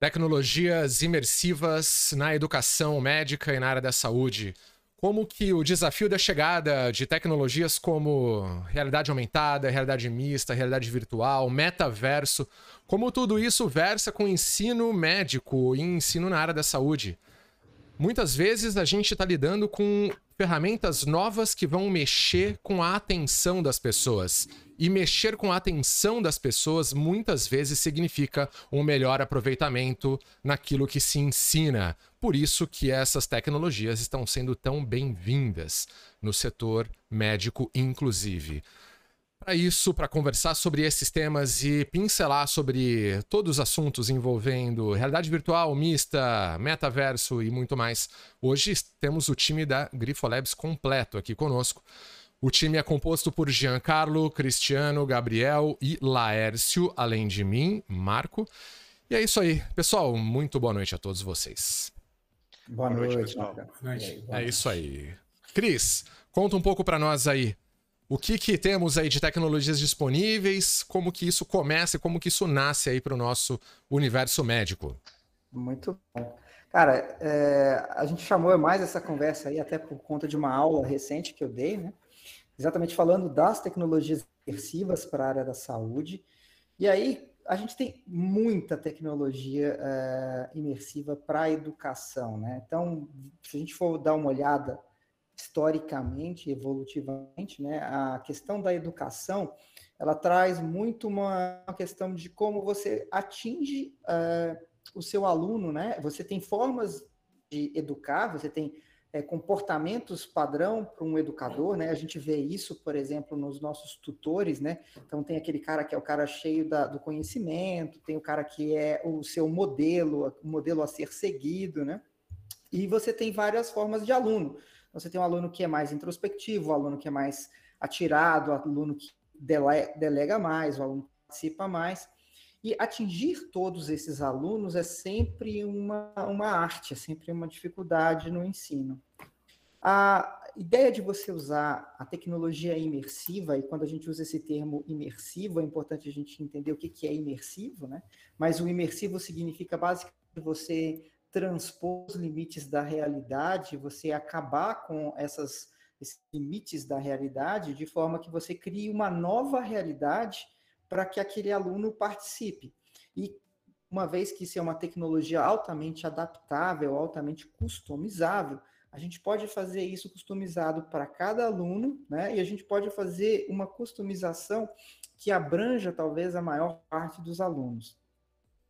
Tecnologias imersivas na educação médica e na área da saúde. Como que o desafio da chegada de tecnologias como realidade aumentada, realidade mista, realidade virtual, metaverso, como tudo isso versa com ensino médico e ensino na área da saúde. Muitas vezes a gente está lidando com ferramentas novas que vão mexer com a atenção das pessoas. E mexer com a atenção das pessoas muitas vezes significa um melhor aproveitamento naquilo que se ensina. Por isso que essas tecnologias estão sendo tão bem-vindas no setor médico, inclusive. Para isso, para conversar sobre esses temas e pincelar sobre todos os assuntos envolvendo realidade virtual, mista, metaverso e muito mais, hoje temos o time da Grifolabs completo aqui conosco. O time é composto por Giancarlo, Cristiano, Gabriel e Laércio, além de mim, Marco. E é isso aí. Pessoal, muito boa noite a todos vocês. Boa, boa noite, pessoal. Boa noite. É isso aí. Cris, conta um pouco para nós aí o que, que temos aí de tecnologias disponíveis, como que isso começa e como que isso nasce aí para o nosso universo médico. Muito bom. Cara, é, a gente chamou mais essa conversa aí até por conta de uma aula recente que eu dei, né? Exatamente falando das tecnologias imersivas para a área da saúde. E aí a gente tem muita tecnologia é, imersiva para a educação, né? Então, se a gente for dar uma olhada historicamente, evolutivamente, né, a questão da educação, ela traz muito uma, questão de como você atinge uh, o seu aluno, né? Você tem formas de educar, você tem é, comportamentos padrão para um educador, né? A gente vê isso, por exemplo, nos nossos tutores, né? Então tem aquele cara que é o cara cheio da, do conhecimento, tem o cara que é o seu modelo, o modelo a ser seguido, né? E você tem várias formas de aluno. Você tem um aluno que é mais introspectivo, um aluno que é mais atirado, um aluno que delega mais, um aluno que participa mais. E atingir todos esses alunos é sempre uma, uma arte, é sempre uma dificuldade no ensino. A ideia de você usar a tecnologia imersiva, e quando a gente usa esse termo imersivo, é importante a gente entender o que, que é imersivo, né? Mas o imersivo significa basicamente você transpor os limites da realidade, você acabar com essas, esses limites da realidade, de forma que você crie uma nova realidade para que aquele aluno participe. E uma vez que isso é uma tecnologia altamente adaptável, altamente customizável, a gente pode fazer isso customizado para cada aluno, né? E a gente pode fazer uma customização que abranja talvez a maior parte dos alunos.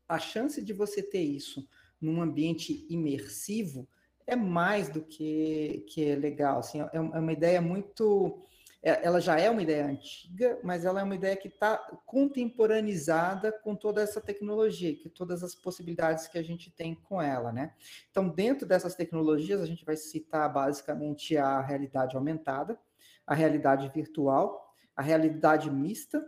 A chance de você ter isso num ambiente imersivo é mais do que, que é legal. Assim, é, é uma ideia muito. É, ela já é uma ideia antiga, mas ela é uma ideia que está contemporaneizada com toda essa tecnologia, que todas as possibilidades que a gente tem com ela, né? Então, dentro dessas tecnologias, a gente vai citar basicamente a realidade aumentada, a realidade virtual, a realidade mista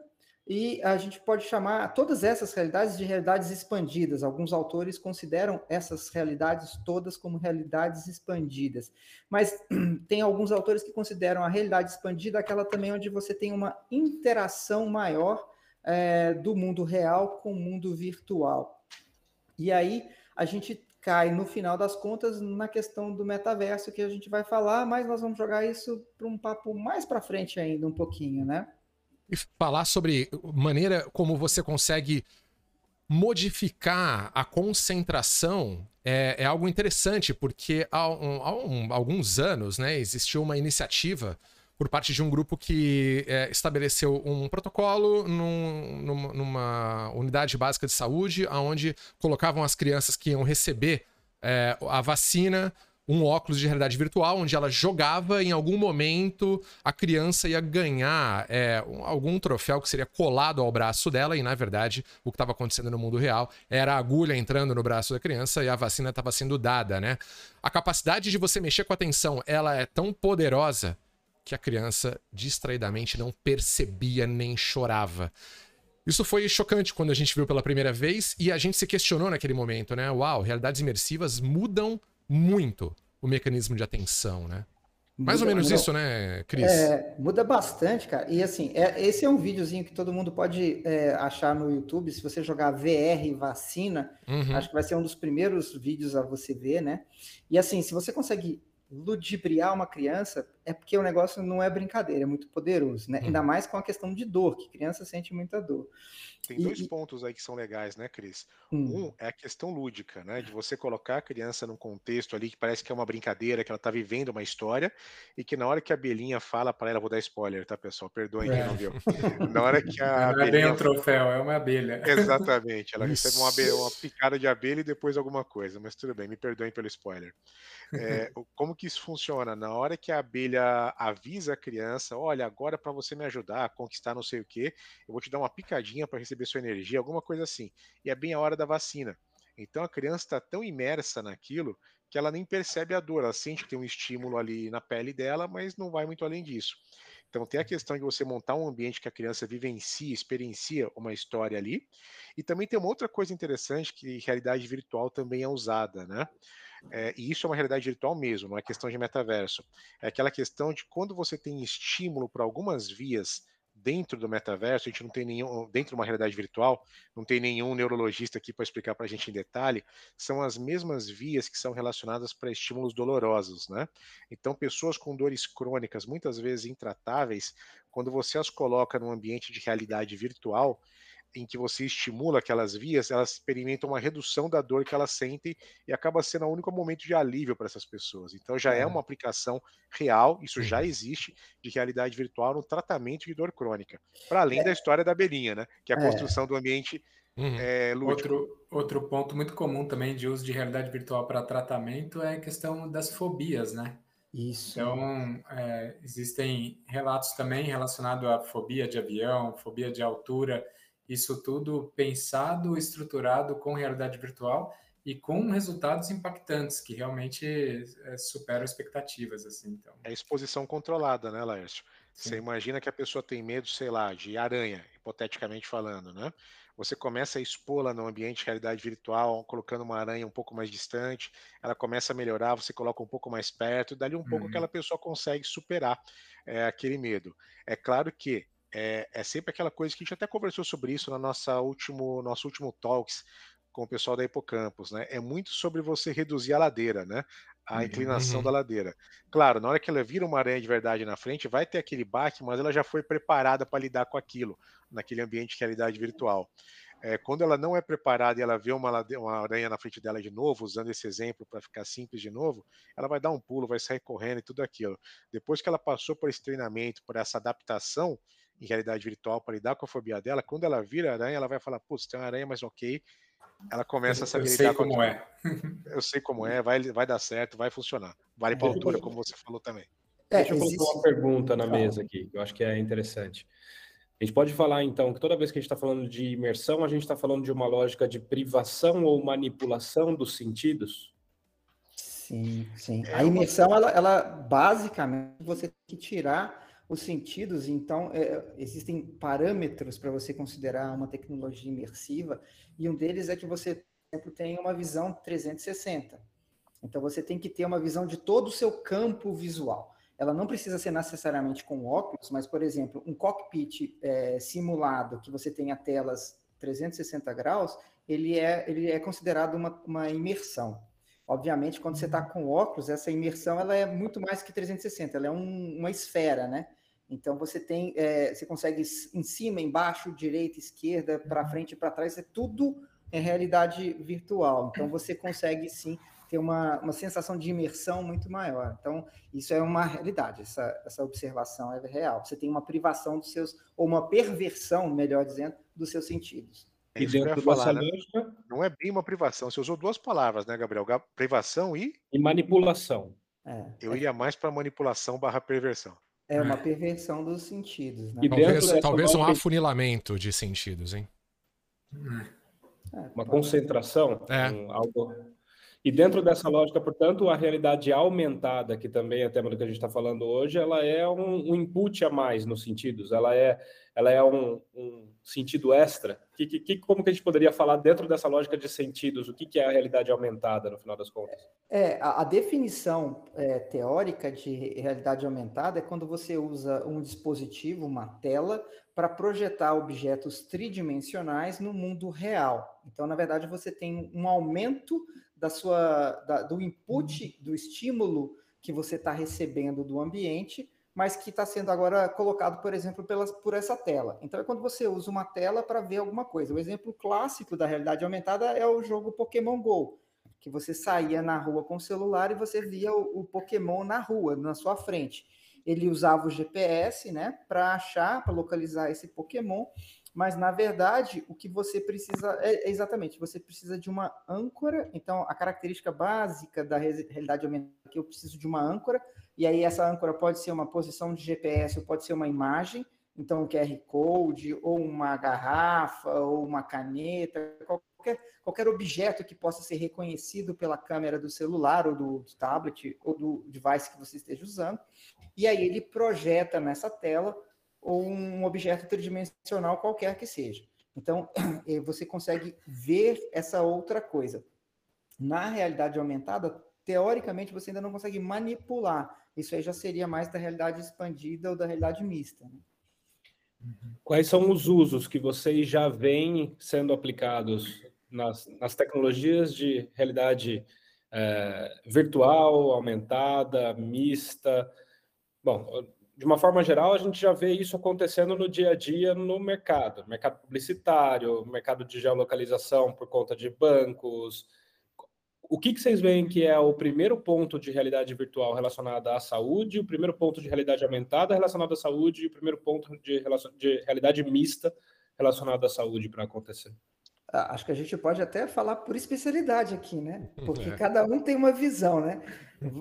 e a gente pode chamar todas essas realidades de realidades expandidas. Alguns autores consideram essas realidades todas como realidades expandidas. Mas tem alguns autores que consideram a realidade expandida aquela também onde você tem uma interação maior é, do mundo real com o mundo virtual. E aí a gente cai, no final das contas, na questão do metaverso que a gente vai falar, mas nós vamos jogar isso para um papo mais para frente ainda um pouquinho, né? E falar sobre maneira como você consegue modificar a concentração é, é algo interessante, porque há, um, há um, alguns anos né, existiu uma iniciativa por parte de um grupo que é, estabeleceu um protocolo num, numa, numa, unidade básica de saúde, onde colocavam as crianças que iam receber é, a vacina um óculos de realidade virtual, onde ela jogava em algum momento a criança ia ganhar é, algum troféu que seria colado ao braço dela, e na verdade o que estava acontecendo no mundo real era a agulha entrando no braço da criança e a vacina estava sendo dada, né? A capacidade de você mexer com a atenção, ela é tão poderosa que a criança distraidamente não percebia nem chorava. Isso foi chocante quando a gente viu pela primeira vez e a gente se questionou naquele momento, né? Uau, realidades imersivas mudam muito o mecanismo de atenção, né? Mais muda, ou menos muda, isso, né, Cris? É, muda bastante, cara. E assim, é, esse é um videozinho que todo mundo pode é, achar no YouTube. Se você jogar VR vacina, uhum. acho que vai ser um dos primeiros vídeos a você ver, né? E assim, se você consegue ludibriar uma criança, é porque o negócio não é brincadeira, é muito poderoso, né? Hum. Ainda mais com a questão de dor, que criança sente muita dor. Tem e, dois pontos aí que são legais, né, Cris? Hum. Um é a questão lúdica, né? De você colocar a criança num contexto ali que parece que é uma brincadeira, que ela tá vivendo uma história, e que na hora que a Belinha fala para ela, vou dar spoiler, tá, pessoal? Perdoem é. quem não viu. Na hora que a. Não é bem um troféu, é uma abelha. Exatamente. Ela recebe uma, abelha, uma picada de abelha e depois alguma coisa, mas tudo bem, me perdoem pelo spoiler. É, como que isso funciona? Na hora que a abelha avisa a criança, olha, agora para você me ajudar a conquistar não sei o que, eu vou te dar uma picadinha para receber sua energia, alguma coisa assim. E é bem a hora da vacina. Então a criança está tão imersa naquilo que ela nem percebe a dor, ela sente que tem um estímulo ali na pele dela, mas não vai muito além disso. Então tem a questão de você montar um ambiente que a criança vivencia, experiencia uma história ali. E também tem uma outra coisa interessante que realidade virtual também é usada, né? É, e isso é uma realidade virtual mesmo, não é questão de metaverso. É aquela questão de quando você tem estímulo para algumas vias dentro do metaverso, a gente não tem nenhum, dentro de uma realidade virtual, não tem nenhum neurologista aqui para explicar para a gente em detalhe, são as mesmas vias que são relacionadas para estímulos dolorosos, né? Então, pessoas com dores crônicas, muitas vezes intratáveis, quando você as coloca num ambiente de realidade virtual, em que você estimula aquelas vias, elas experimentam uma redução da dor que elas sentem e acaba sendo o único momento de alívio para essas pessoas. Então já é. é uma aplicação real, isso já existe de realidade virtual no tratamento de dor crônica. Para além é. da história da abelhinha, né? Que é a é. construção do ambiente Uhum. É, outro, outro ponto muito comum também de uso de realidade virtual para tratamento é a questão das fobias, né? Isso. Então, é, existem relatos também relacionados à fobia de avião, fobia de altura, isso tudo pensado, estruturado com realidade virtual e com resultados impactantes que realmente é, superam expectativas assim então é exposição controlada né Laércio você imagina que a pessoa tem medo sei lá de aranha hipoteticamente falando né você começa a expô-la no ambiente de realidade virtual, colocando uma aranha um pouco mais distante, ela começa a melhorar, você coloca um pouco mais perto, dali um uhum. pouco aquela pessoa consegue superar é, aquele medo. É claro que é, é, sempre aquela coisa que a gente até conversou sobre isso na nossa último, nosso último talks com o pessoal da Hipocampus, né? É muito sobre você reduzir a ladeira, né? A uhum, inclinação uhum. da ladeira. Claro, na hora que ela vira uma aranha de verdade na frente, vai ter aquele baque, mas ela já foi preparada para lidar com aquilo, naquele ambiente de realidade virtual. É, quando ela não é preparada e ela vê uma, uma aranha na frente dela de novo, usando esse exemplo para ficar simples de novo, ela vai dar um pulo, vai sair correndo e tudo aquilo. Depois que ela passou por esse treinamento, por essa adaptação, em realidade virtual para lidar com a fobia dela, quando ela vira aranha, ela vai falar, putz, tem uma aranha, mas ok. Ela começa a saber eu sei como é. Eu sei como é, vai, vai dar certo, vai funcionar. Vale para a altura, como você falou também. É, Deixa eu existe... colocar uma pergunta na mesa aqui, que eu acho que é interessante. A gente pode falar, então, que toda vez que a gente está falando de imersão, a gente está falando de uma lógica de privação ou manipulação dos sentidos? Sim, sim. É a imersão, ela, ela basicamente, você tem que tirar os sentidos, então, é, existem parâmetros para você considerar uma tecnologia imersiva, e um deles é que você, por exemplo, tem uma visão 360. Então, você tem que ter uma visão de todo o seu campo visual. Ela não precisa ser necessariamente com óculos, mas, por exemplo, um cockpit é, simulado, que você tenha telas 360 graus, ele é, ele é considerado uma, uma imersão. Obviamente, quando você está com óculos, essa imersão ela é muito mais que 360, ela é um, uma esfera, né? Então você tem, é, você consegue em cima, embaixo, direita, esquerda, para frente e para trás, é tudo em realidade virtual. Então você consegue sim ter uma, uma sensação de imersão muito maior. Então isso é uma realidade, essa, essa observação é real. Você tem uma privação dos seus, ou uma perversão, melhor dizendo, dos seus sentidos. É isso e dentro falar, né? lógica... Não é bem uma privação. Você usou duas palavras, né, Gabriel? Privação e... E manipulação. É, Eu é... iria mais para manipulação barra perversão. É uma perversão dos sentidos. Né? talvez, talvez um afunilamento de sentidos, hein? É, uma concentração. É. Um, algo... E dentro dessa lógica, portanto, a realidade aumentada, que também é tema do que a gente está falando hoje, ela é um, um, input a mais nos sentidos. Ela é, ela é um, um sentido extra? Que, que, como que a gente poderia falar dentro dessa lógica de sentidos? O que, que é a realidade aumentada, no final das contas? É, a, a definição é, teórica de realidade aumentada é quando você usa um dispositivo, uma tela, para projetar objetos tridimensionais no mundo real. Então, na verdade, você tem um aumento da sua, da, do input, do estímulo que você está recebendo do ambiente, mas que está sendo agora colocado, por exemplo, pela, por essa tela. Então, é quando você usa uma tela para ver alguma coisa. O exemplo clássico da realidade aumentada é o jogo Pokémon Go, que você saía na rua com o celular e você via o, o Pokémon na rua, na sua frente. Ele usava o GPS, né, para achar, para localizar esse Pokémon, mas na verdade o que você precisa é, é exatamente você precisa de uma âncora. Então a característica básica da realidade aumentada é que eu preciso de uma âncora e aí essa âncora pode ser uma posição de GPS ou pode ser uma imagem, então um QR Code, ou uma garrafa, ou uma caneta, qualquer, qualquer objeto que possa ser reconhecido pela câmera do celular, ou do, do tablet, ou do device que você esteja usando. E aí ele projeta nessa tela ou um objeto tridimensional qualquer que seja. Então, eh, você consegue ver essa outra coisa. Na realidade aumentada, teoricamente, você ainda não consegue manipular isso aí já seria mais da realidade expandida ou da realidade mista. Né? Quais são os usos que vocês já veem sendo aplicados nas, nas tecnologias de realidade é, virtual, aumentada, mista? Bom, de uma forma geral, a gente já vê isso acontecendo no dia a dia no mercado, mercado publicitário, mercado de geolocalização por conta de bancos, o que, que vocês veem que é o primeiro ponto de realidade virtual relacionado à saúde, o primeiro ponto de realidade aumentada relacionado à saúde e o primeiro ponto de, de realidade mista relacionado à saúde para acontecer? Ah, acho que a gente pode até falar por especialidade aqui, né? Porque é. cada um tem uma visão, né?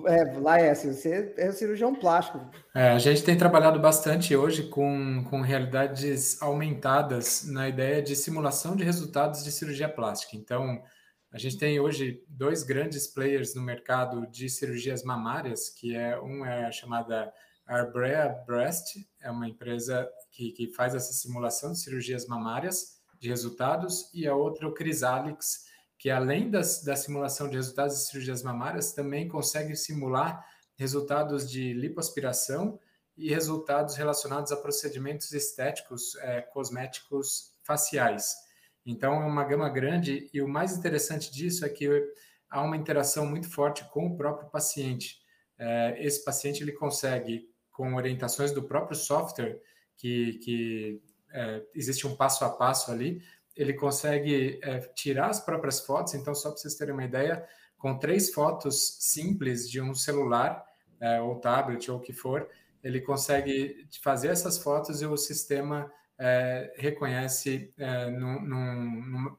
É, Laércio, você é cirurgião plástico. É, a gente tem trabalhado bastante hoje com, com realidades aumentadas na ideia de simulação de resultados de cirurgia plástica. Então, a gente tem hoje dois grandes players no mercado de cirurgias mamárias, que é um é a chamada Arbrea Breast, é uma empresa que, que faz essa simulação de cirurgias mamárias de resultados, e a outra o Crisalix, que além das, da simulação de resultados de cirurgias mamárias, também consegue simular resultados de lipoaspiração e resultados relacionados a procedimentos estéticos, é, cosméticos faciais. Então, é uma gama grande e o mais interessante disso é que há uma interação muito forte com o próprio paciente. É, esse paciente ele consegue, com orientações do próprio software, que, que é, existe um passo a passo ali, ele consegue é, tirar as próprias fotos. Então, só para vocês terem uma ideia, com três fotos simples de um celular, é, ou tablet, ou o que for, ele consegue fazer essas fotos e o sistema é, reconhece é,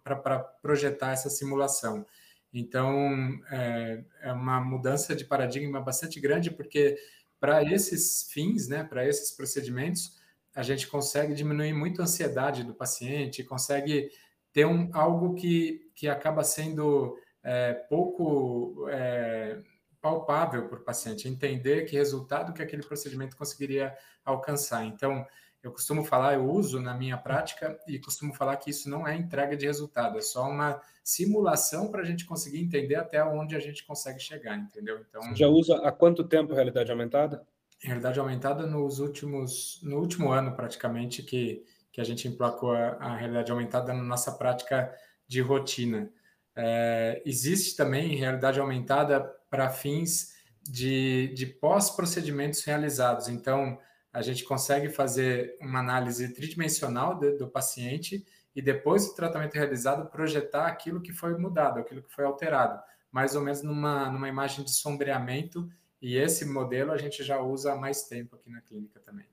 para projetar essa simulação. Então, é, é, uma mudança de paradigma bastante grande, porque para esses fins, né, para esses procedimentos, a gente consegue diminuir muito a ansiedade do paciente, consegue ter um, algo que, que acaba sendo é, pouco é, palpável para o paciente, entender que resultado que aquele procedimento conseguiria alcançar. Então, eu costumo falar, eu uso na minha prática e costumo falar que isso não é entrega de resultado, é só uma simulação para a gente conseguir entender até onde a gente consegue chegar, entendeu? Então, Você já usa há quanto tempo realidade aumentada? Realidade aumentada nos últimos, no último ano praticamente que, que a gente emplacou a, a realidade aumentada na nossa prática de rotina. É, existe também realidade aumentada para fins de, de pós-procedimentos realizados. Então, a gente consegue fazer uma análise tridimensional do, do paciente e depois do tratamento realizado projetar aquilo que foi mudado, aquilo que foi alterado, mais ou menos numa, numa imagem de sombreamento e esse modelo a gente já usa há mais tempo aqui na clínica também.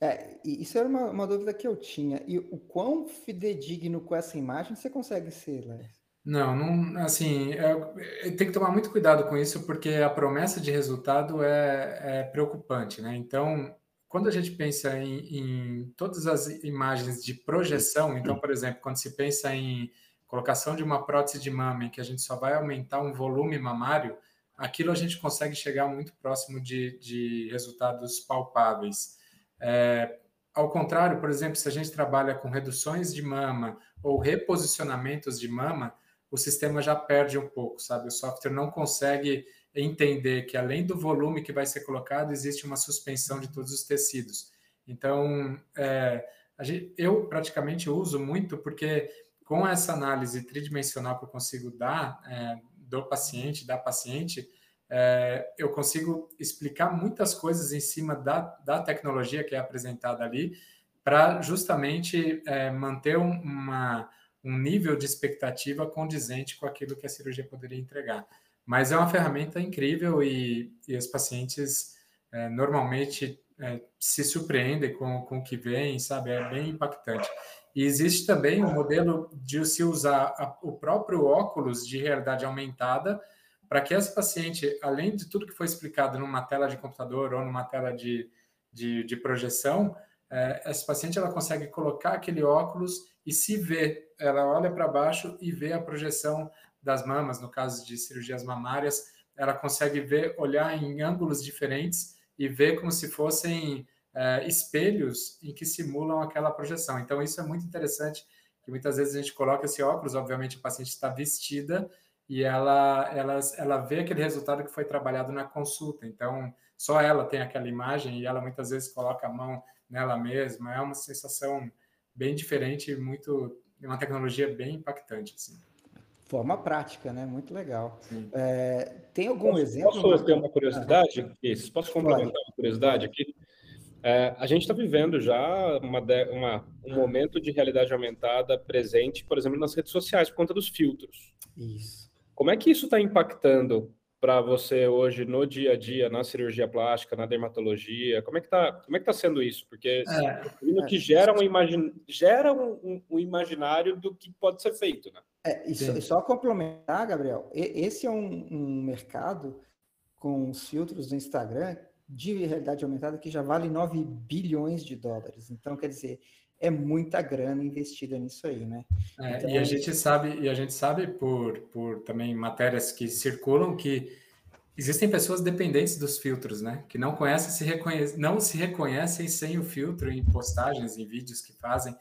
É, isso era uma, uma dúvida que eu tinha. E o quão fidedigno com essa imagem você consegue ser, Léo? Não, não, assim, é, tem que tomar muito cuidado com isso, porque a promessa de resultado é, é preocupante, né? Então, quando a gente pensa em, em, todas as imagens de projeção, então, por exemplo, quando se pensa em colocação de uma prótese de mama, em que a gente só vai aumentar um volume mamário, aquilo a gente consegue chegar muito próximo de, de resultados palpáveis. É, ao contrário, por exemplo, se a gente trabalha com reduções de mama ou reposicionamentos de mama, o sistema já perde um pouco, sabe? O software não consegue entender que além do volume que vai ser colocado, existe uma suspensão de todos os tecidos. Então, é, gente, eu praticamente uso muito porque com essa análise tridimensional que eu consigo dar é, do paciente, da paciente, é, eu consigo explicar muitas coisas em cima da, da tecnologia que é apresentada ali, para justamente é, manter um, uma, um nível de expectativa condizente com aquilo que a cirurgia poderia entregar. Mas é uma ferramenta incrível e, e os pacientes é, normalmente é, se surpreendem com, com o que vem, sabe? É bem impactante. E existe também o um modelo de se usar a, o próprio óculos de realidade aumentada para que esse paciente, além de tudo que foi explicado numa tela de computador ou numa tela de, de, de projeção, é, essa paciente ela consegue colocar aquele óculos e se vê, ela olha para baixo e vê a projeção das mamas, no caso de cirurgias mamárias, ela consegue ver, olhar em ângulos diferentes e ver como se fossem é, espelhos em que simulam aquela projeção. Então, isso é muito interessante, que muitas vezes a gente coloca esse óculos, obviamente a paciente está vestida e ela, ela, ela vê aquele resultado que foi trabalhado na consulta. Então, só ela tem aquela imagem e ela muitas vezes coloca a mão nela mesma. É uma sensação bem diferente, muito uma tecnologia bem impactante. Assim forma prática, né? Muito legal. É, tem algum posso, exemplo? Posso ter uma curiosidade? Ah, posso complementar uma curiosidade aqui? É, a gente está vivendo já uma, uma, um momento de realidade aumentada presente, por exemplo, nas redes sociais, por conta dos filtros. Isso. Como é que isso está impactando para você hoje no dia a dia, na cirurgia plástica, na dermatologia? Como é que está como é que tá sendo isso? Porque é, que gera, um, imagin... gera um, um, imaginário do que pode ser feito, né? É, e, só, e só complementar, Gabriel, esse é um, um mercado com os filtros do Instagram de realidade aumentada que já vale 9 bilhões de dólares. Então, quer dizer, é muita grana investida nisso aí, né? É, então, e a gente sabe, e a gente sabe por, por também matérias que circulam que existem pessoas dependentes dos filtros, né? Que não conhecem, se reconhecem, não se reconhecem sem o filtro em postagens, em vídeos que fazem.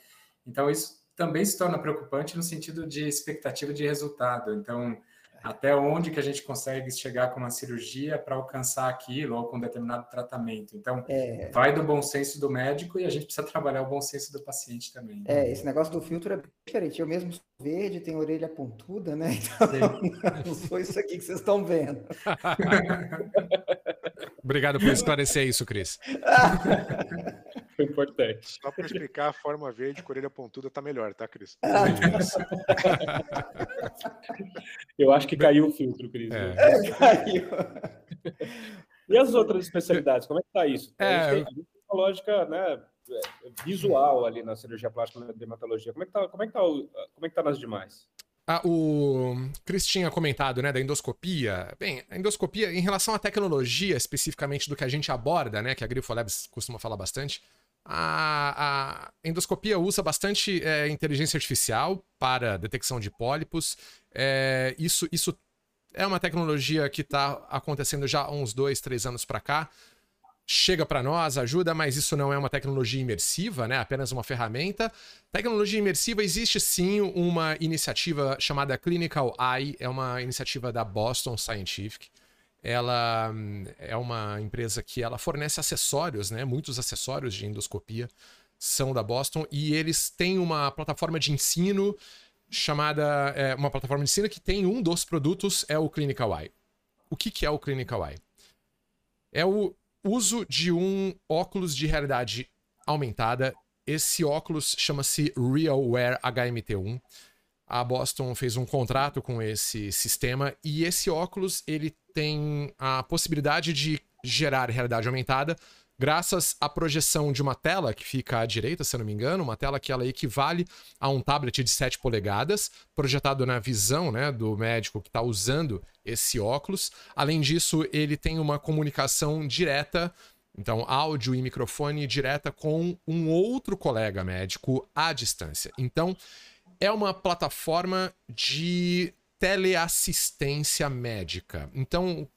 Então isso também se torna preocupante no sentido de expectativa de resultado. Então, até onde que a gente consegue chegar com uma cirurgia para alcançar aquilo ou com um determinado tratamento. Então, é... vai do bom senso do médico e a gente precisa trabalhar o bom senso do paciente também. É, esse negócio do filtro é diferente. Eu mesmo sou verde, tenho orelha pontuda, né? Então, não sou isso aqui que vocês estão vendo. Obrigado por esclarecer isso, Cris. Foi importante. Só para explicar, a forma verde com orelha pontuda tá melhor, tá, Cris? Eu acho que caiu o filtro, Cris. É. É, caiu. E as outras especialidades, como é que tá isso? É... A gente tem uma lógica né, visual ali na cirurgia plástica, na dermatologia. Como é que tá, como é que tá, como é que tá nas demais? Ah, o Cris tinha comentado, né, da endoscopia. Bem, a endoscopia, em relação à tecnologia, especificamente do que a gente aborda, né, que a Grifo Labs costuma falar bastante, a, a endoscopia usa bastante é, inteligência artificial para detecção de pólipos. É, isso, isso é uma tecnologia que está acontecendo já há uns dois, três anos para cá chega para nós, ajuda, mas isso não é uma tecnologia imersiva, né? Apenas uma ferramenta. Tecnologia imersiva existe sim uma iniciativa chamada Clinical Eye, é uma iniciativa da Boston Scientific. Ela hum, é uma empresa que ela fornece acessórios, né? Muitos acessórios de endoscopia são da Boston e eles têm uma plataforma de ensino chamada é, uma plataforma de ensino que tem um dos produtos é o Clinical Eye. O que, que é o Clinical Eye? É o uso de um óculos de realidade aumentada. Esse óculos chama-se RealWear HMT1. A Boston fez um contrato com esse sistema e esse óculos ele tem a possibilidade de gerar realidade aumentada graças à projeção de uma tela que fica à direita, se eu não me engano, uma tela que ela equivale a um tablet de 7 polegadas, projetado na visão né, do médico que está usando esse óculos. Além disso, ele tem uma comunicação direta, então áudio e microfone direta com um outro colega médico à distância. Então, é uma plataforma de teleassistência médica. Então,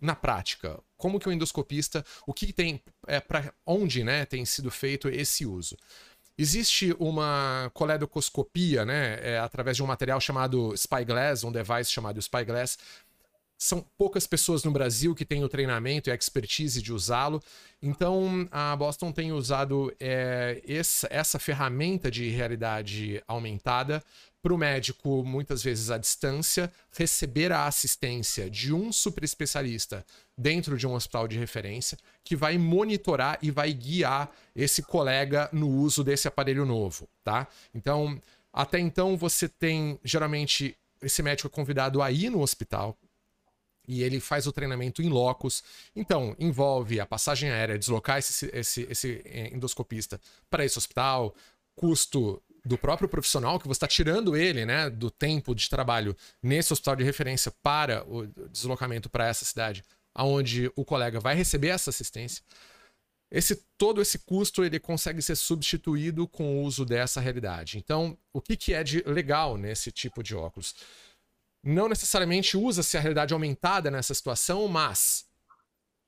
na prática, como que o endoscopista, o que tem, é, para onde né, tem sido feito esse uso. Existe uma coledocoscopia, né, é, através de um material chamado Spyglass, um device chamado Spyglass, são poucas pessoas no Brasil que têm o treinamento e a expertise de usá-lo. Então, a Boston tem usado é, essa, essa ferramenta de realidade aumentada para o médico, muitas vezes à distância, receber a assistência de um super especialista dentro de um hospital de referência que vai monitorar e vai guiar esse colega no uso desse aparelho novo, tá? Então, até então você tem geralmente esse médico é convidado a ir no hospital e ele faz o treinamento em locus. Então, envolve a passagem aérea, deslocar esse, esse, esse eh, endoscopista para esse hospital, custo do próprio profissional, que você está tirando ele né, do tempo de trabalho nesse hospital de referência para o deslocamento para essa cidade, aonde o colega vai receber essa assistência. Esse todo esse custo ele consegue ser substituído com o uso dessa realidade. Então, o que, que é de legal nesse tipo de óculos? não necessariamente usa-se a realidade aumentada nessa situação, mas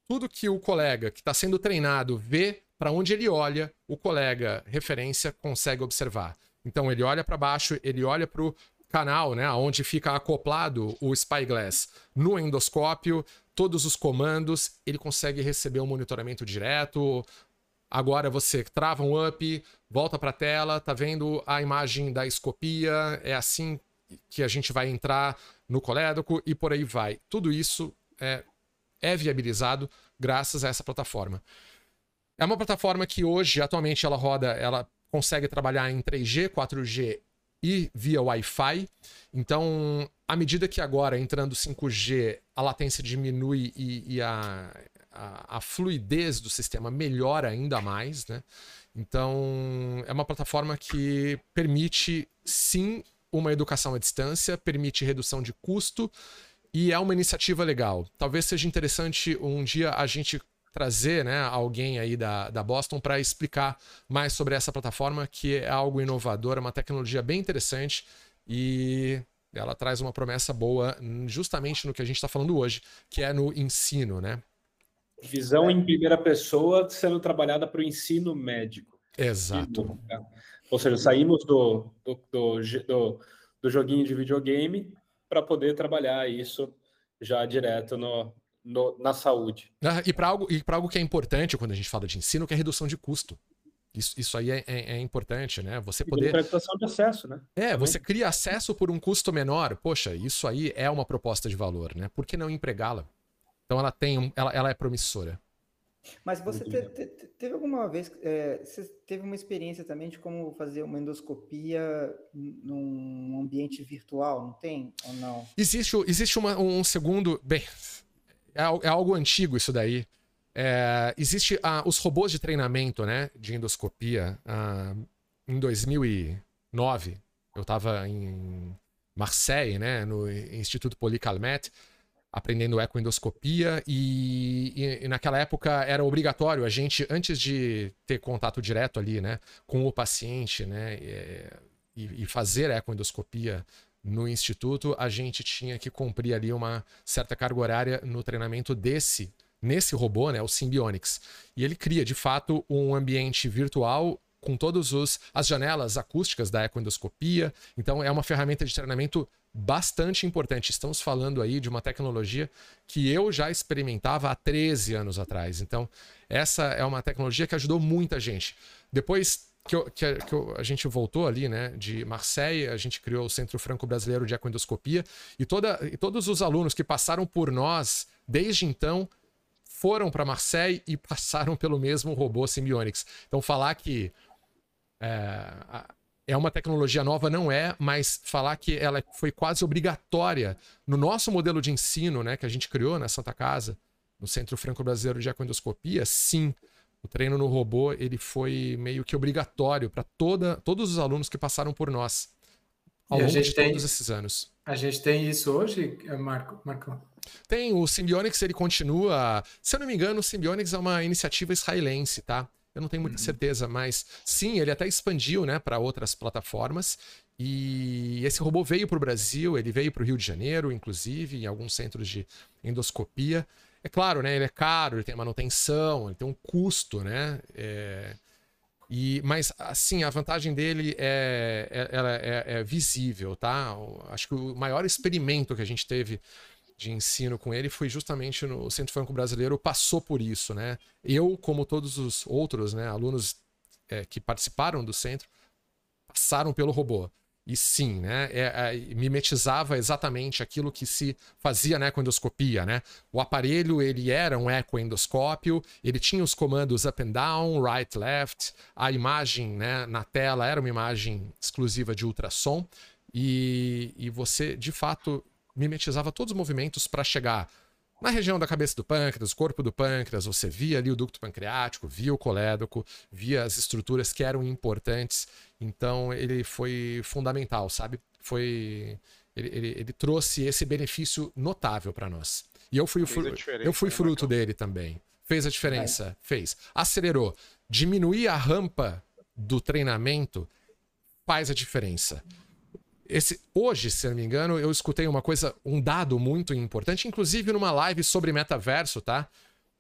tudo que o colega que está sendo treinado vê para onde ele olha, o colega referência consegue observar. Então ele olha para baixo, ele olha para o canal, né, onde fica acoplado o spyglass no endoscópio, todos os comandos, ele consegue receber um monitoramento direto. Agora você trava um up, volta para a tela, tá vendo a imagem da escopia, é assim que a gente vai entrar no colédoco e por aí vai. Tudo isso é, é viabilizado graças a essa plataforma. É uma plataforma que hoje, atualmente, ela roda, ela consegue trabalhar em 3G, 4G e via Wi-Fi. Então, à medida que agora, entrando 5G, a latência diminui e, e a, a, a, fluidez do sistema melhora ainda mais, né? Então, é uma plataforma que permite, sim, uma educação à distância, permite redução de custo e é uma iniciativa legal. Talvez seja interessante um dia a gente trazer né, alguém aí da, da Boston para explicar mais sobre essa plataforma, que é algo inovador, é uma tecnologia bem interessante e ela traz uma promessa boa justamente no que a gente está falando hoje, que é no ensino, né? Visão em primeira pessoa sendo trabalhada para o ensino médico. Exato. Ou seja, saímos do, do, do, do, do joguinho de videogame para poder trabalhar isso já direto no, no na saúde. Ah, e para algo, e algo que é importante quando a gente fala de ensino, que é redução de custo. Isso, isso aí é, é, é importante, né? Você poder. Democratização de acesso, né? É, você cria acesso por um custo menor. Poxa, isso aí é uma proposta de valor, né? Por que não empregá-la? Então ela tem um, ela, ela é promissora. Mas você te, te, teve alguma vez, é, você teve uma experiência também de como fazer uma endoscopia num ambiente virtual, não tem ou não? Existe, existe uma, um segundo, bem, é, é algo antigo isso daí. É, existe ah, os robôs de treinamento, né, de endoscopia. Ah, em 2009, eu estava em Marseille, né, no Instituto Polycalmet aprendendo ecoendoscopia e, e, e, naquela época era obrigatório a gente antes de ter contato direto ali, né, com o paciente, né, e, e fazer ecoendoscopia no instituto, a gente tinha que cumprir ali uma certa carga horária no treinamento desse nesse robô, né, o Symbionics. E ele cria de fato um ambiente virtual com todas as janelas acústicas da ecoendoscopia. Então é uma ferramenta de treinamento bastante importante. Estamos falando aí de uma tecnologia que eu já experimentava há 13 anos atrás. Então, essa é uma tecnologia que ajudou muita gente. Depois que, eu, que, que eu, a gente voltou ali, né, de Marseille, a gente criou o Centro Franco Brasileiro de Ecoendoscopia e, toda, e todos os alunos que passaram por nós desde então foram para Marseille e passaram pelo mesmo robô Symbionics. Então, falar que é, é uma tecnologia nova, não é, mas falar que ela foi quase obrigatória no nosso modelo de ensino, né, que a gente criou na Santa Casa, no Centro Franco-Brasileiro de Ecoendoscopia, sim, o treino no robô ele foi meio que obrigatório para todos os alunos que passaram por nós ao e longo de tem, todos esses anos. A gente tem isso hoje, Marco? Marco? Tem, o Symbionics ele continua. Se eu não me engano, o Symbionics é uma iniciativa israelense, tá? Eu não tenho muita uhum. certeza, mas sim, ele até expandiu né, para outras plataformas. E esse robô veio para o Brasil, ele veio para o Rio de Janeiro, inclusive, em alguns centros de endoscopia. É claro, né? Ele é caro, ele tem manutenção, ele tem um custo, né? É... E, mas, assim, a vantagem dele é, é, ela é, é visível, tá? Acho que o maior experimento que a gente teve de ensino com ele foi justamente no Centro Franco Brasileiro, passou por isso, né? Eu, como todos os outros né, alunos é, que participaram do centro, passaram pelo robô. E sim, né, é, é, mimetizava exatamente aquilo que se fazia na ecoendoscopia, né? O aparelho, ele era um ecoendoscópio, ele tinha os comandos up and down, right, left, a imagem né, na tela era uma imagem exclusiva de ultrassom, e, e você, de fato, mimetizava todos os movimentos para chegar na região da cabeça do pâncreas, corpo do pâncreas, você via ali o ducto pancreático, via o colédoco, via as estruturas que eram importantes. Então ele foi fundamental, sabe? Foi ele, ele, ele trouxe esse benefício notável para nós. E eu fui, fru... eu fui né, fruto dele também. Fez a diferença, é. fez. Acelerou. Diminuir a rampa do treinamento faz a diferença. Esse, hoje, se não me engano, eu escutei uma coisa, um dado muito importante, inclusive numa live sobre metaverso, tá?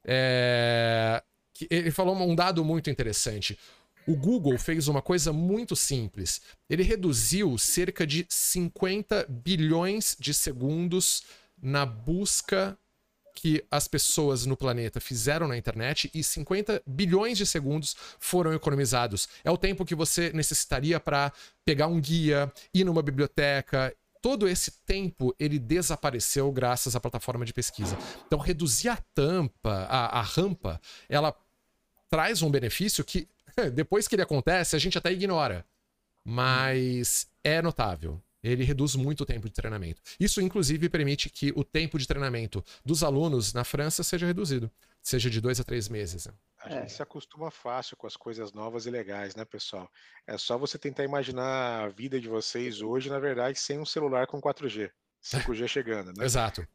É, ele falou um dado muito interessante. O Google fez uma coisa muito simples. Ele reduziu cerca de 50 bilhões de segundos na busca que as pessoas no planeta fizeram na internet e 50 bilhões de segundos foram economizados. É o tempo que você necessitaria para pegar um guia, ir numa biblioteca. Todo esse tempo ele desapareceu graças à plataforma de pesquisa. Então, reduzir a tampa, a, a rampa, ela traz um benefício que depois que ele acontece a gente até ignora. Mas é notável ele reduz muito o tempo de treinamento. Isso, inclusive, permite que o tempo de treinamento dos alunos na França seja reduzido, seja de dois a três meses. Né? A gente é. se acostuma fácil com as coisas novas e legais, né, pessoal? É só você tentar imaginar a vida de vocês hoje, na verdade, sem um celular com 4G, 5G chegando, né? Exato.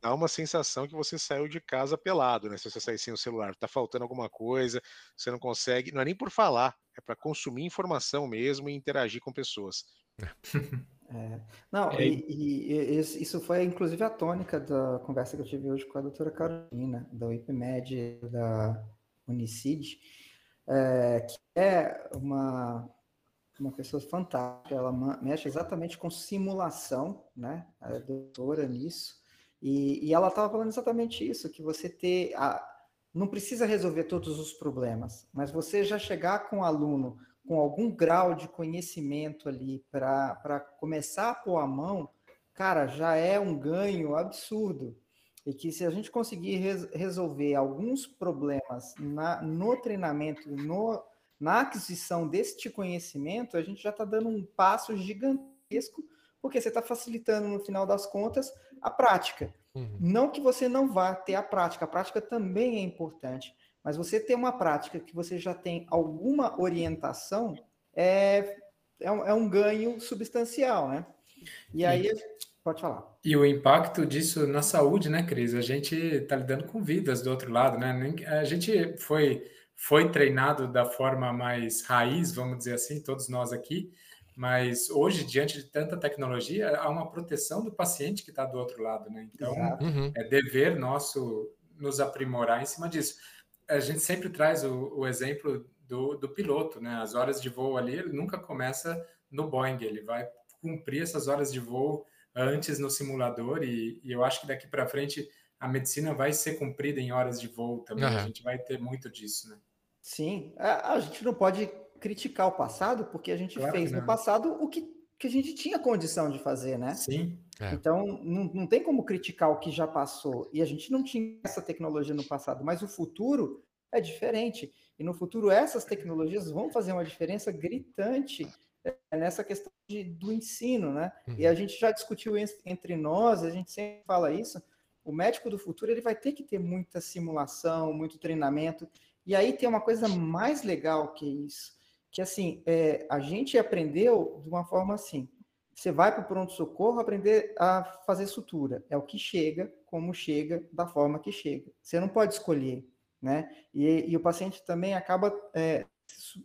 Dá uma sensação que você saiu de casa pelado, né? Se você sair sem o celular, tá faltando alguma coisa, você não consegue, não é nem por falar, é para consumir informação mesmo e interagir com pessoas. É. Não, é. e, e, e, isso foi inclusive a tônica da conversa que eu tive hoje com a doutora Carolina, da IPMED, da Unicid, é, que é uma, uma pessoa fantástica, ela mexe exatamente com simulação, né? Ela é doutora nisso, e, e ela estava falando exatamente isso, que você ter. A, não precisa resolver todos os problemas, mas você já chegar com o aluno com algum grau de conhecimento ali para começar a pôr a mão, cara, já é um ganho absurdo. E que se a gente conseguir res, resolver alguns problemas na, no treinamento, no, na aquisição deste conhecimento, a gente já está dando um passo gigantesco, porque você está facilitando, no final das contas, a prática. Uhum. Não que você não vá ter a prática, a prática também é importante, mas você ter uma prática que você já tem alguma orientação é, é, um, é um ganho substancial, né? E aí, pode falar. E o impacto disso na saúde, né, Cris? A gente está lidando com vidas do outro lado, né? A gente foi, foi treinado da forma mais raiz, vamos dizer assim, todos nós aqui, mas hoje, diante de tanta tecnologia, há uma proteção do paciente que está do outro lado, né? Então, uhum. é dever nosso nos aprimorar em cima disso a gente sempre traz o, o exemplo do, do, piloto, né? As horas de voo ali, ele nunca começa no Boeing, ele vai cumprir essas horas de voo antes no simulador e, e eu acho que daqui para frente a medicina vai ser cumprida em horas de voo também. Uhum. A gente vai ter muito disso, né? Sim, a, a, gente não pode criticar o passado porque a gente claro fez no passado o que, que a gente tinha condição de fazer, né? Sim. É. Então, não, não tem como criticar o que já passou. E a gente não tinha essa tecnologia no passado, mas o futuro é diferente. E no futuro, essas tecnologias vão fazer uma diferença gritante é, nessa questão de, do ensino, né? Uhum. E a gente já discutiu entre nós, a gente sempre fala isso. O médico do futuro ele vai ter que ter muita simulação, muito treinamento. E aí tem uma coisa mais legal que isso, que assim, é, a gente aprendeu de uma forma assim. Você vai para o pronto-socorro aprender a fazer sutura. É o que chega, como chega, da forma que chega. Você não pode escolher, né? E, e o paciente também acaba é,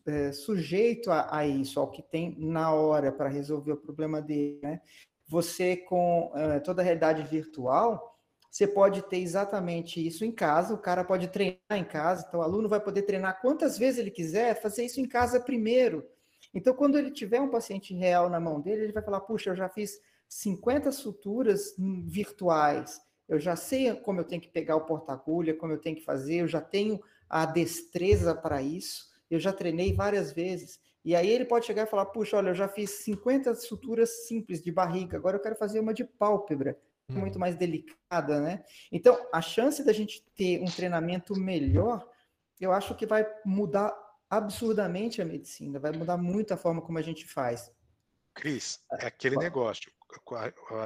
é, sujeito a, a, isso, ao que tem na hora para resolver o problema dele, né? Você, com é, toda a realidade virtual, você pode ter exatamente isso em casa, o cara pode treinar em casa, então o aluno vai poder treinar quantas vezes ele quiser, fazer isso em casa primeiro. Então, quando ele tiver um paciente real na mão dele, ele vai falar: puxa, eu já fiz 50 suturas virtuais, eu já sei como eu tenho que pegar o porta-agulha, como eu tenho que fazer, eu já tenho a destreza para isso, eu já treinei várias vezes. E aí ele pode chegar e falar: puxa, olha, eu já fiz 50 suturas simples de barriga, agora eu quero fazer uma de pálpebra muito uhum. mais delicada, né? Então, a chance da gente ter um treinamento melhor, eu acho que vai mudar absurdamente a medicina, vai mudar muito a forma como a gente faz. Cris, é aquele negócio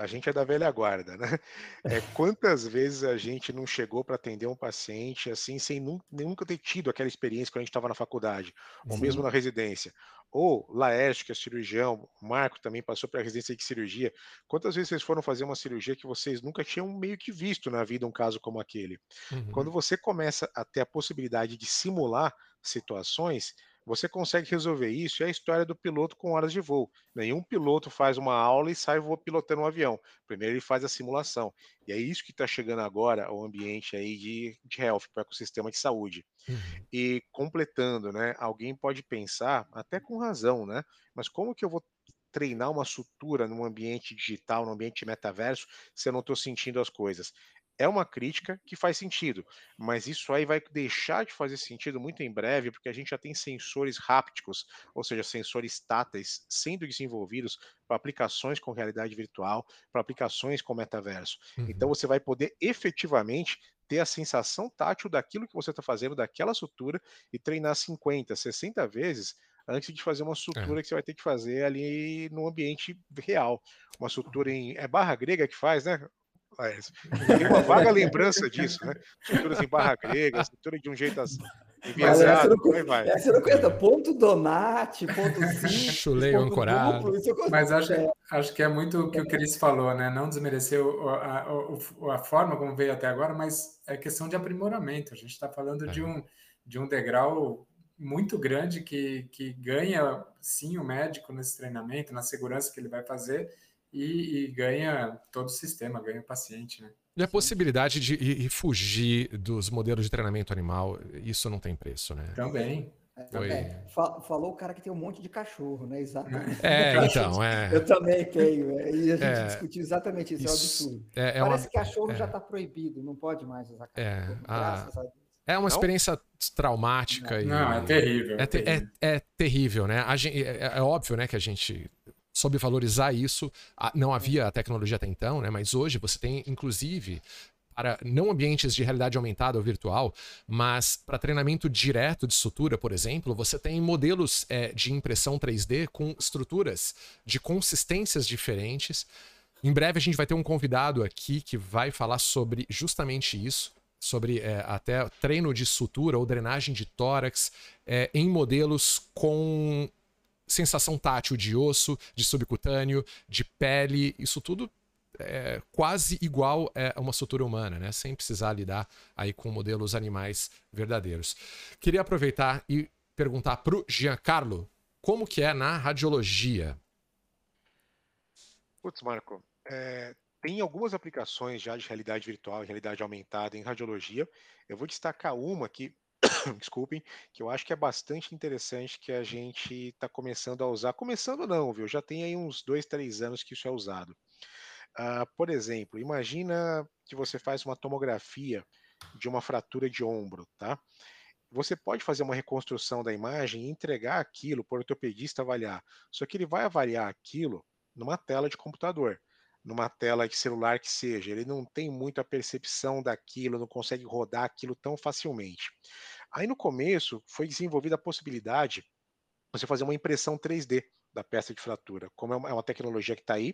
a gente é da velha guarda, né? É, quantas vezes a gente não chegou para atender um paciente assim, sem nunca ter tido aquela experiência quando a gente estava na faculdade, ou Sim. mesmo na residência? Ou Laércio, que é cirurgião, Marco também passou para a residência de cirurgia. Quantas vezes vocês foram fazer uma cirurgia que vocês nunca tinham meio que visto na vida um caso como aquele? Uhum. Quando você começa a ter a possibilidade de simular situações, você consegue resolver isso. É a história do piloto com horas de voo. Nenhum piloto faz uma aula e sai pilotando um avião. Primeiro ele faz a simulação. E é isso que está chegando agora ao ambiente aí de, de health, para o ecossistema de saúde. Uhum. E completando, né? Alguém pode pensar, até com razão, né? Mas como que eu vou treinar uma sutura num ambiente digital, num ambiente metaverso, se eu não estou sentindo as coisas? É uma crítica que faz sentido, mas isso aí vai deixar de fazer sentido muito em breve, porque a gente já tem sensores hápticos, ou seja, sensores táteis sendo desenvolvidos para aplicações com realidade virtual, para aplicações com metaverso. Uhum. Então você vai poder efetivamente ter a sensação tátil daquilo que você está fazendo, daquela sutura, e treinar 50, 60 vezes antes de fazer uma sutura é. que você vai ter que fazer ali no ambiente real. Uma sutura em. É barra grega que faz, né? Tem uma vaga lembrança disso, né? Estruturas em barra grega, estrutura de um jeito assim. Enviesado, essa, vai. essa não conhece. Ponto Donati, ponto sim. Chulei ancorado. Mas acho, acho que é muito o que o Cris falou, né? Não desmerecer a, a, a, forma como veio até agora, mas é questão de aprimoramento. A gente está falando é. de, um, de um degrau muito grande que, que ganha, sim, o médico nesse treinamento, na segurança que ele vai fazer e, e, ganha todo o sistema, ganha o paciente, né? E a possibilidade de ir, fugir dos modelos de treinamento animal, isso não tem preço, né? Também. Foi... É, falou o cara que tem um monte de cachorro, né? Exatamente. É, então, é. Eu também tenho, é, e a gente é, discutiu exatamente isso, isso é um absurdo. É, é Parece uma... que cachorro é. já está proibido, não pode mais usar cachorro. É, graças a... a Deus. É uma experiência traumática. Não, e... não é terrível. É, ter, é, é, terrível, né? Gente, é, é, óbvio né, que a gente soube valorizar isso. Não havia a tecnologia até então, né? Mas hoje você tem, inclusive, para não ambientes de realidade aumentada ou virtual, mas para treinamento direto de sutura, por exemplo, você tem modelos é, de impressão 3D com estruturas de consistências diferentes. Em breve a gente vai ter um convidado aqui que vai falar sobre justamente isso, sobre é, até treino de sutura ou drenagem de tórax é, em modelos com sensação tátil de osso, de subcutâneo, de pele, isso tudo é quase igual a uma sutura humana, né? Sem precisar lidar aí com modelos animais verdadeiros. Queria aproveitar e perguntar para o Giancarlo como que é na radiologia. Putz, Marco, é, tem algumas aplicações já de realidade virtual realidade aumentada em radiologia. Eu vou destacar uma que desculpem, que eu acho que é bastante interessante que a gente está começando a usar. Começando não, viu? Já tem aí uns dois, três anos que isso é usado. Uh, por exemplo, imagina que você faz uma tomografia de uma fratura de ombro, tá? Você pode fazer uma reconstrução da imagem e entregar aquilo para o ortopedista avaliar. Só que ele vai avaliar aquilo numa tela de computador numa tela de celular que seja, ele não tem muita percepção daquilo, não consegue rodar aquilo tão facilmente. Aí no começo foi desenvolvida a possibilidade de você fazer uma impressão 3D da peça de fratura. Como é uma, é tecnologia que está aí,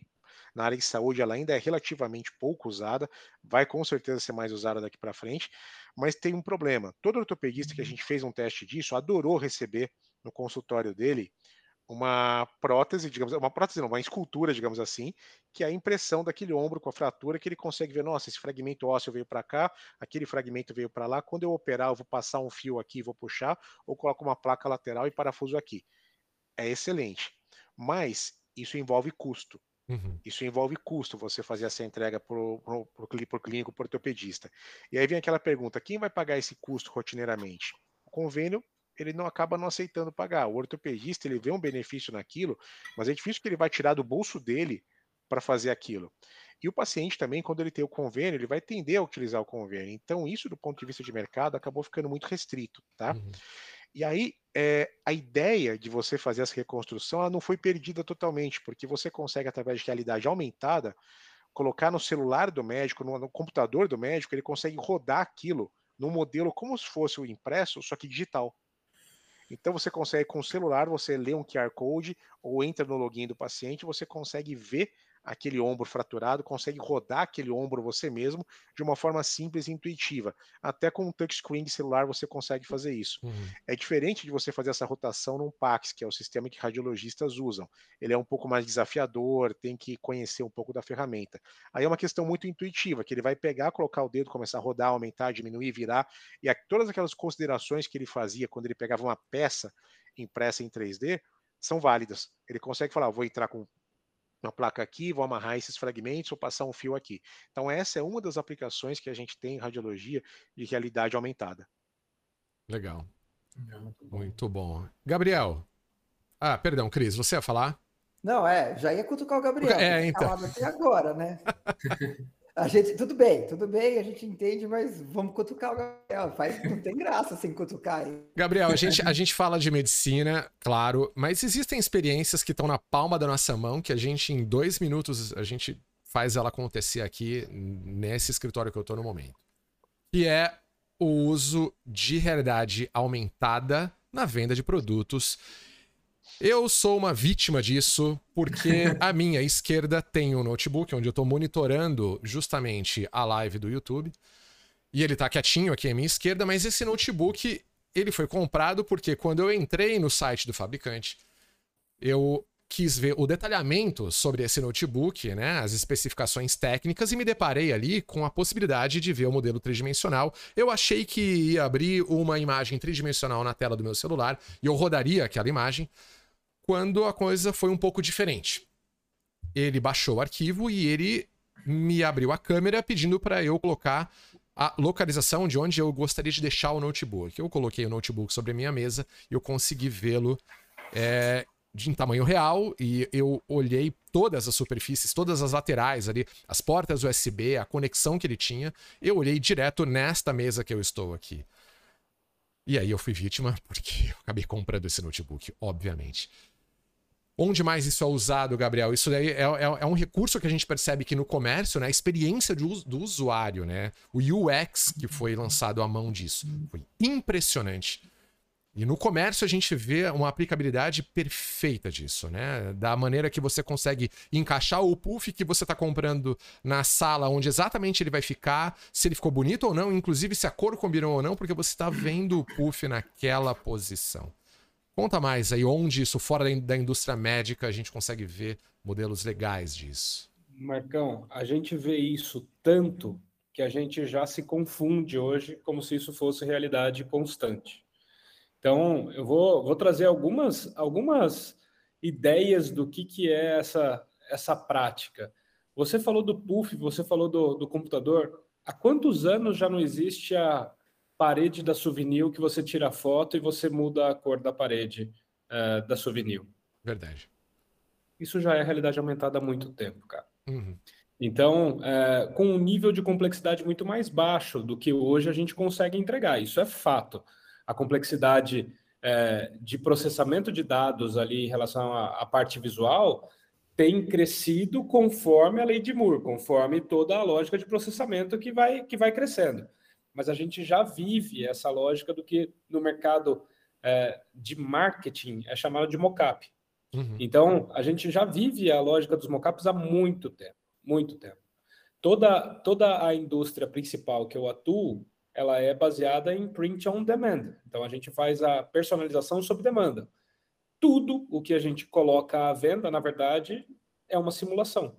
na área de saúde ela ainda é relativamente pouco usada, vai com certeza ser mais usada daqui para frente, mas tem um problema. Todo ortopedista que a uhum. gente fez um teste disso adorou receber no consultório dele uma prótese, digamos, uma prótese não, uma escultura, digamos assim, que é a impressão daquele ombro com a fratura, que ele consegue ver, nossa, esse fragmento ósseo veio para cá, aquele fragmento veio para lá, quando eu operar, eu vou passar um fio aqui, vou puxar, ou coloco uma placa lateral e parafuso aqui. É excelente. Mas isso envolve custo. Uhum. Isso envolve custo, você fazer essa entrega para o clínico, para o ortopedista. E aí vem aquela pergunta: quem vai pagar esse custo rotineiramente? O convênio ele não acaba não aceitando pagar. O ortopedista ele vê um benefício naquilo, mas é difícil que ele vai tirar do bolso dele para fazer aquilo. E o paciente também, quando ele tem o convênio, ele vai tender a utilizar o convênio. Então, isso do ponto de vista de mercado acabou ficando muito restrito, tá? Uhum. E aí, é, a ideia de você fazer essa reconstrução ela não foi perdida totalmente, porque você consegue, através de realidade aumentada, colocar no celular do médico, no, no computador do médico, ele consegue rodar aquilo num modelo como se fosse o impresso, só que digital. Então você consegue com o celular, você lê um QR Code ou entra no login do paciente, você consegue ver aquele ombro fraturado, consegue rodar aquele ombro você mesmo de uma forma simples e intuitiva. Até com um touchscreen de celular você consegue fazer isso. Uhum. É diferente de você fazer essa rotação num PAX, que é o sistema que radiologistas usam. Ele é um pouco mais desafiador, tem que conhecer um pouco da ferramenta. Aí é uma questão muito intuitiva, que ele vai pegar, colocar o dedo, começar a rodar, aumentar, diminuir, virar, e todas aquelas considerações que ele fazia quando ele pegava uma peça impressa em 3D, são válidas. Ele consegue falar, vou entrar com uma placa aqui, vou amarrar esses fragmentos ou passar um fio aqui. Então, essa é uma das aplicações que a gente tem em radiologia de realidade aumentada. Legal. Muito bom. Gabriel. Ah, perdão, Cris, você ia falar? Não, é, já ia cutucar o Gabriel. É, então. Até agora, né? A gente, tudo bem, tudo bem, a gente entende, mas vamos cutucar o Gabriel. Faz, não tem graça sem cutucar. Hein? Gabriel, a gente, a gente fala de medicina, claro, mas existem experiências que estão na palma da nossa mão que a gente, em dois minutos, a gente faz ela acontecer aqui nesse escritório que eu estou no momento. Que é o uso de realidade aumentada na venda de produtos eu sou uma vítima disso porque a minha esquerda tem um notebook onde eu estou monitorando justamente a live do YouTube. E ele está quietinho aqui à minha esquerda, mas esse notebook ele foi comprado porque quando eu entrei no site do fabricante, eu quis ver o detalhamento sobre esse notebook, né, as especificações técnicas e me deparei ali com a possibilidade de ver o modelo tridimensional. Eu achei que ia abrir uma imagem tridimensional na tela do meu celular e eu rodaria aquela imagem quando a coisa foi um pouco diferente. Ele baixou o arquivo e ele me abriu a câmera pedindo para eu colocar a localização de onde eu gostaria de deixar o notebook. Eu coloquei o notebook sobre a minha mesa e eu consegui vê-lo é, em tamanho real e eu olhei todas as superfícies, todas as laterais ali, as portas USB, a conexão que ele tinha. Eu olhei direto nesta mesa que eu estou aqui. E aí eu fui vítima porque eu acabei comprando esse notebook, obviamente. Onde mais isso é usado, Gabriel? Isso daí é, é, é um recurso que a gente percebe que no comércio, né, a experiência do, do usuário, né, o UX que foi lançado à mão disso, foi impressionante. E no comércio a gente vê uma aplicabilidade perfeita disso, né? Da maneira que você consegue encaixar o puff que você está comprando na sala onde exatamente ele vai ficar, se ele ficou bonito ou não, inclusive se a cor combinou ou não, porque você está vendo o puff naquela posição. Conta mais aí onde isso, fora da indústria médica, a gente consegue ver modelos legais disso. Marcão, a gente vê isso tanto que a gente já se confunde hoje como se isso fosse realidade constante. Então, eu vou, vou trazer algumas, algumas ideias do que, que é essa, essa prática. Você falou do puff, você falou do, do computador. Há quantos anos já não existe a parede da Souvenir que você tira a foto e você muda a cor da parede uh, da Souvenir. Verdade. Isso já é realidade aumentada há muito tempo, cara. Uhum. Então, é, com um nível de complexidade muito mais baixo do que hoje a gente consegue entregar. Isso é fato. A complexidade é, de processamento de dados ali em relação à, à, parte visual tem crescido conforme a lei de Moore, conforme toda a lógica de processamento que vai, que vai crescendo mas a gente já vive essa lógica do que no mercado é, de marketing é chamado de mockup. Uhum. Então, a gente já vive a lógica dos mockups há muito tempo, muito tempo. Toda, toda a indústria principal que eu atuo, ela é baseada em print on demand. Então, a gente faz a personalização sob demanda. Tudo o que a gente coloca à venda, na verdade, é uma simulação.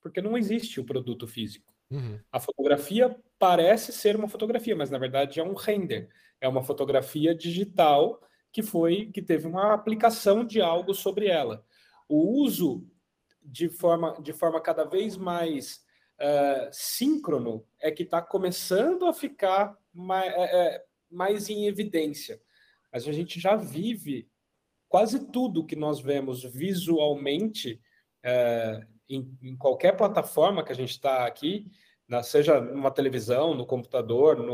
Porque não existe o produto físico. Uhum. A fotografia parece ser uma fotografia, mas na verdade é um render. É uma fotografia digital que foi que teve uma aplicação de algo sobre ela. O uso de forma, de forma cada vez mais uh, síncrono é que está começando a ficar mais, é, é, mais em evidência. Mas a gente já vive quase tudo que nós vemos visualmente é, em, em, qualquer plataforma que a gente está aqui, na, seja numa televisão, no computador, no,